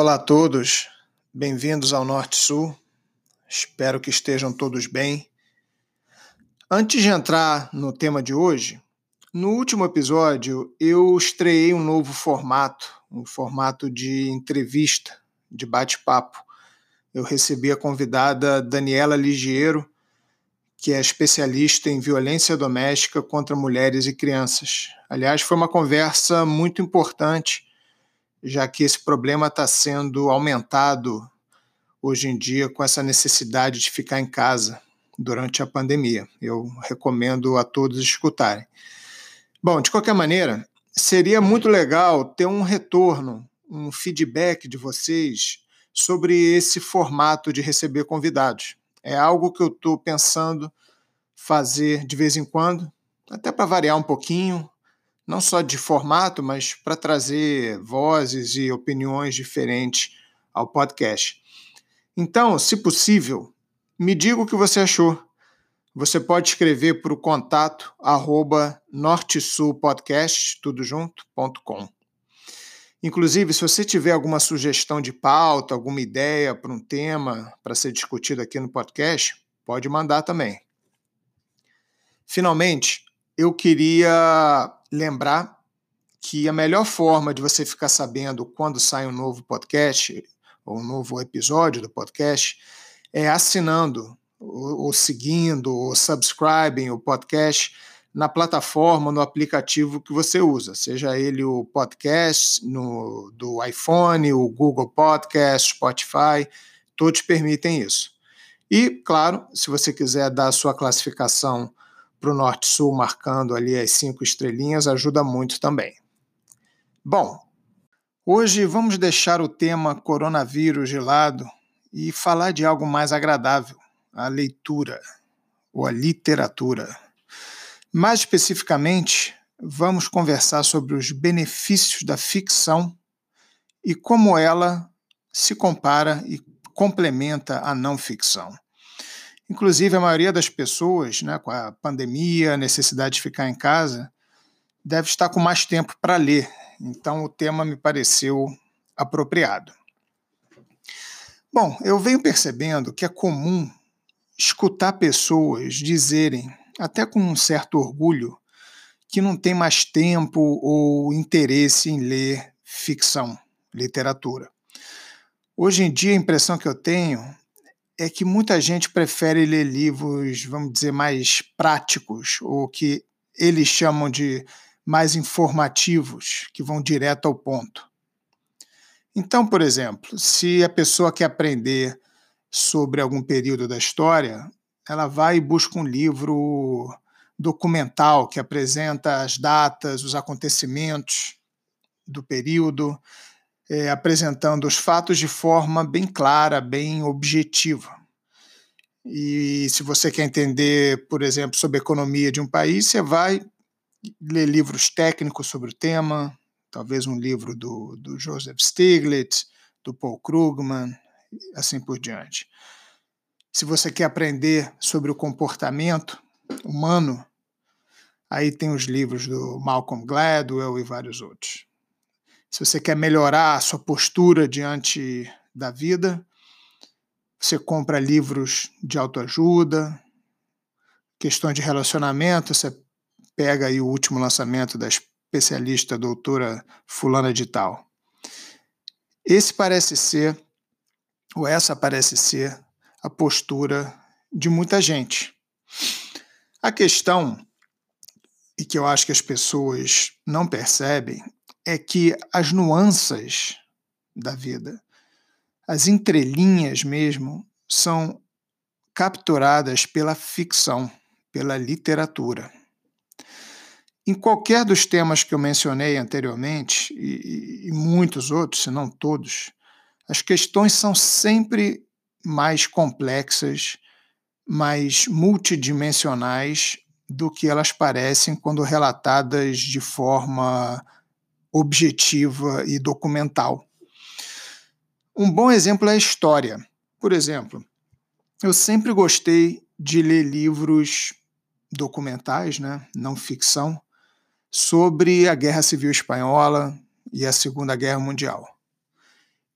Olá a todos, bem-vindos ao Norte Sul. Espero que estejam todos bem. Antes de entrar no tema de hoje, no último episódio eu estreiei um novo formato, um formato de entrevista, de bate-papo. Eu recebi a convidada Daniela Ligiero, que é especialista em violência doméstica contra mulheres e crianças. Aliás, foi uma conversa muito importante já que esse problema está sendo aumentado hoje em dia com essa necessidade de ficar em casa durante a pandemia. Eu recomendo a todos escutarem. Bom, de qualquer maneira, seria muito legal ter um retorno, um feedback de vocês sobre esse formato de receber convidados. É algo que eu estou pensando fazer de vez em quando, até para variar um pouquinho, não só de formato, mas para trazer vozes e opiniões diferentes ao podcast. Então, se possível, me diga o que você achou. Você pode escrever para o contato arroba nortesulpodcast, tudo junto. Inclusive, se você tiver alguma sugestão de pauta, alguma ideia para um tema para ser discutido aqui no podcast, pode mandar também. Finalmente, eu queria lembrar que a melhor forma de você ficar sabendo quando sai um novo podcast ou um novo episódio do podcast é assinando, ou, ou seguindo, ou subscribing o podcast na plataforma, no aplicativo que você usa, seja ele o podcast no, do iPhone, o Google Podcast, Spotify, todos permitem isso. E, claro, se você quiser dar a sua classificação para o norte-sul, marcando ali as cinco estrelinhas, ajuda muito também. Bom, hoje vamos deixar o tema coronavírus de lado e falar de algo mais agradável, a leitura ou a literatura. Mais especificamente, vamos conversar sobre os benefícios da ficção e como ela se compara e complementa a não ficção. Inclusive, a maioria das pessoas, né, com a pandemia, a necessidade de ficar em casa, deve estar com mais tempo para ler. Então, o tema me pareceu apropriado. Bom, eu venho percebendo que é comum escutar pessoas dizerem, até com um certo orgulho, que não tem mais tempo ou interesse em ler ficção, literatura. Hoje em dia, a impressão que eu tenho é que muita gente prefere ler livros, vamos dizer, mais práticos, ou que eles chamam de mais informativos, que vão direto ao ponto. Então, por exemplo, se a pessoa quer aprender sobre algum período da história, ela vai e busca um livro documental que apresenta as datas, os acontecimentos do período, é, apresentando os fatos de forma bem clara, bem objetiva. E se você quer entender, por exemplo, sobre a economia de um país, você vai ler livros técnicos sobre o tema, talvez um livro do, do Joseph Stiglitz, do Paul Krugman, assim por diante. Se você quer aprender sobre o comportamento humano, aí tem os livros do Malcolm Gladwell e vários outros se você quer melhorar a sua postura diante da vida, você compra livros de autoajuda, questões de relacionamento, você pega aí o último lançamento da especialista doutora fulana de tal. Esse parece ser, ou essa parece ser, a postura de muita gente. A questão, e que eu acho que as pessoas não percebem, é que as nuances da vida, as entrelinhas mesmo, são capturadas pela ficção, pela literatura. Em qualquer dos temas que eu mencionei anteriormente, e, e muitos outros, se não todos, as questões são sempre mais complexas, mais multidimensionais do que elas parecem quando relatadas de forma objetiva e documental. Um bom exemplo é a história. Por exemplo, eu sempre gostei de ler livros documentais, né, não ficção, sobre a Guerra Civil Espanhola e a Segunda Guerra Mundial.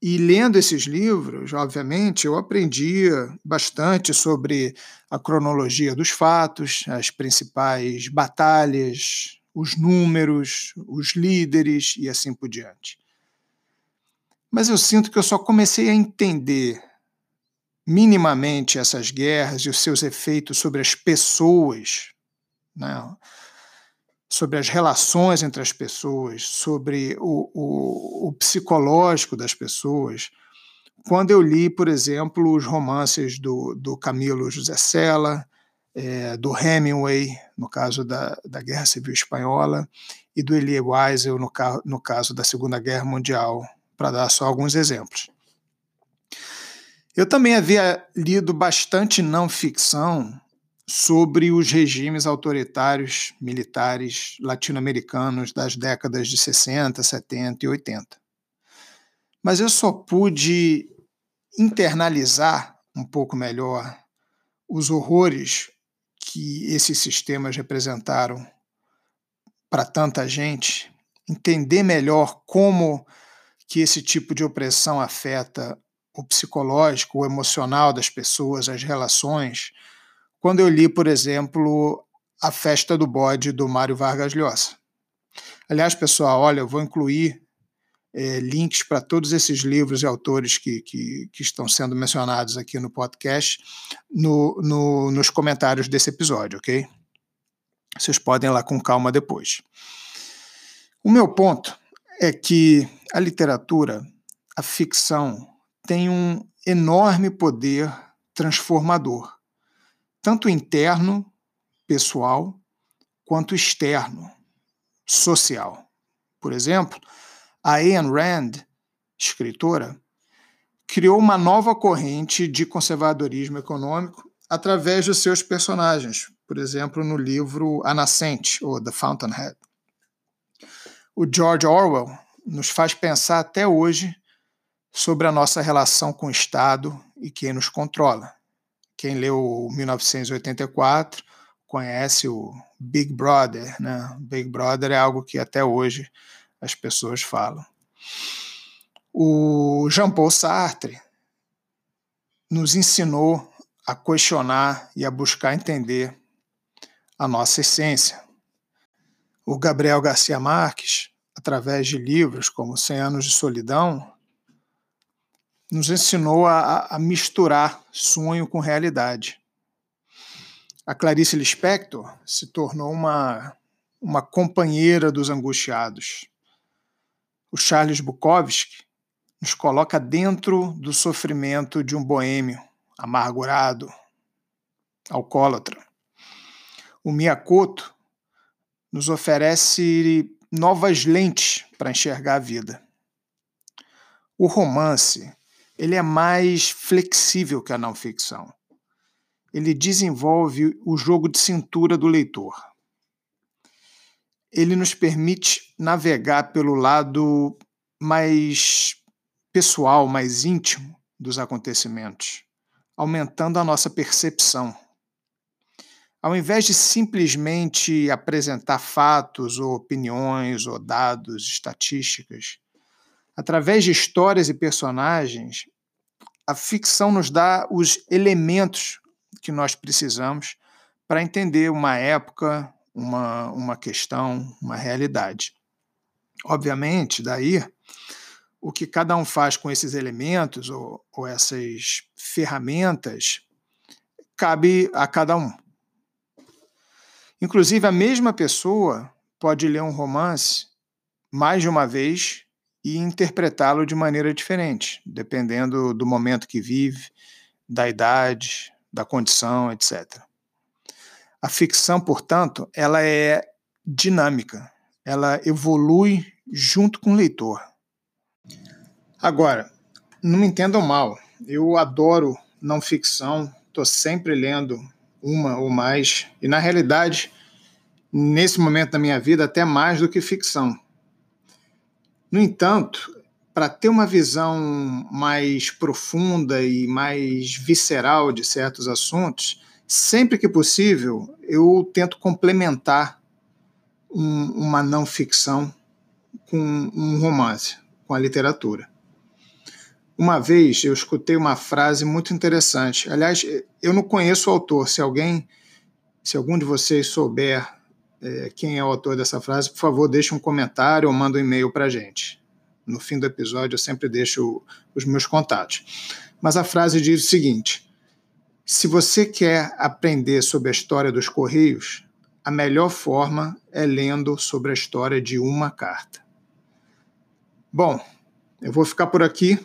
E lendo esses livros, obviamente, eu aprendi bastante sobre a cronologia dos fatos, as principais batalhas, os números, os líderes e assim por diante. Mas eu sinto que eu só comecei a entender minimamente essas guerras e os seus efeitos sobre as pessoas, né? sobre as relações entre as pessoas, sobre o, o, o, psicológico das pessoas. Quando eu li, por exemplo, os romances do, do Camilo José Sela, é, do Hemingway, no caso da, da Guerra Civil Espanhola, e do Elie Wiesel, no, no caso da Segunda Guerra Mundial, para dar só alguns exemplos. Eu também havia lido bastante não ficção sobre os regimes autoritários militares latino-americanos das décadas de 60, 70 e 80. Mas eu só pude internalizar um pouco melhor os horrores que esses sistemas representaram para tanta gente, entender melhor como que esse tipo de opressão afeta o psicológico, o emocional das pessoas, as relações, quando eu li, por exemplo, A Festa do Bode, do Mário Vargas Llosa. Aliás, pessoal, olha, eu vou incluir é, links para todos esses livros e autores que, que, que, estão sendo mencionados aqui no podcast no, no, nos comentários desse episódio, ok? Vocês podem ir lá com calma depois. O meu ponto é que a literatura, a ficção, tem um enorme poder transformador, tanto interno, pessoal, quanto externo, social. Por exemplo, a Ayn Rand, escritora, criou uma nova corrente de conservadorismo econômico através dos seus personagens, por exemplo, no livro A Nascente, ou The Fountainhead. O George Orwell nos faz pensar até hoje sobre a nossa relação com o Estado e quem nos controla. Quem leu 1984 conhece o Big Brother, né? Big Brother é algo que até hoje as pessoas falam. O Jean-Paul Sartre nos ensinou a questionar e a buscar entender a nossa essência. O Gabriel Garcia Marques, através de livros como Cem Anos de Solidão, nos ensinou a, a misturar sonho com realidade. A Clarice Lispector se tornou uma, uma companheira dos angustiados. O Charles Bukowski nos coloca dentro do sofrimento de um boêmio amargurado, alcoólatra. O Miyakoto nos oferece novas lentes para enxergar a vida. O romance ele é mais flexível que a não ficção. Ele desenvolve o jogo de cintura do leitor. Ele nos permite navegar pelo lado mais pessoal, mais íntimo dos acontecimentos, aumentando a nossa percepção. Ao invés de simplesmente apresentar fatos ou opiniões ou dados, estatísticas, Através de histórias e personagens, a ficção nos dá os elementos que nós precisamos para entender uma época, uma, uma questão, uma realidade. Obviamente, daí, o que cada um faz com esses elementos ou, ou essas ferramentas cabe a cada um. Inclusive, a mesma pessoa pode ler um romance mais de uma vez e interpretá-lo de maneira diferente, dependendo do momento que vive, da idade, da condição, etc. A ficção, portanto, ela é dinâmica, ela evolui junto com o leitor. Agora, não me entendam mal, eu adoro não ficção, estou sempre lendo uma ou mais, e na realidade, nesse momento da minha vida, até mais do que ficção. No entanto, para ter uma visão mais profunda e mais visceral de certos assuntos, sempre que possível, eu tento complementar um, uma não ficção com um romance, com a literatura. Uma vez eu escutei uma frase muito interessante. Aliás, eu não conheço o autor. Se alguém, se algum de vocês souber é, quem é o autor dessa frase, por favor, deixe um comentário ou manda um e-mail para a gente. No fim do episódio, eu sempre deixo os meus contatos. Mas a frase diz o seguinte: se você quer aprender sobre a história dos Correios, a melhor forma é lendo sobre a história de uma carta. Bom, eu vou ficar por aqui.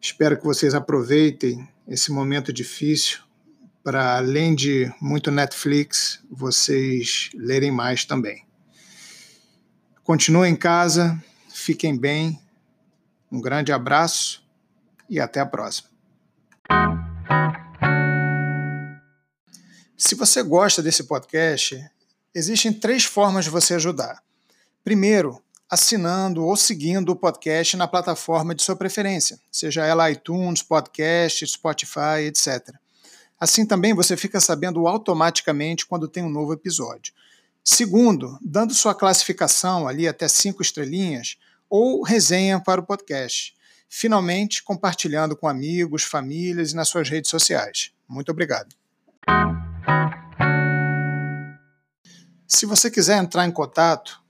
Espero que vocês aproveitem esse momento difícil para, além de muito Netflix, vocês lerem mais também. Continuem em casa, fiquem bem. Um grande abraço e até a próxima. Se você gosta desse podcast, existem três formas de você ajudar. Primeiro, assinando ou seguindo o podcast na plataforma de sua preferência, seja ela iTunes, Podcast, Spotify, etc. Assim também você fica sabendo automaticamente quando tem um novo episódio. Segundo, dando sua classificação ali até cinco estrelinhas ou resenha para o podcast. Finalmente, compartilhando com amigos, famílias e nas suas redes sociais. Muito obrigado. Se você quiser entrar em contato,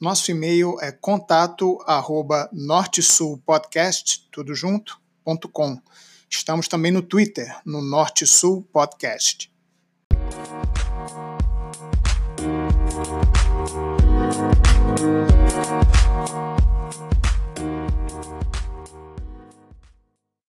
nosso e-mail é contato@nortesulpodcast tudo junto, ponto com. Estamos também no Twitter, no Norte Sul Podcast. Thank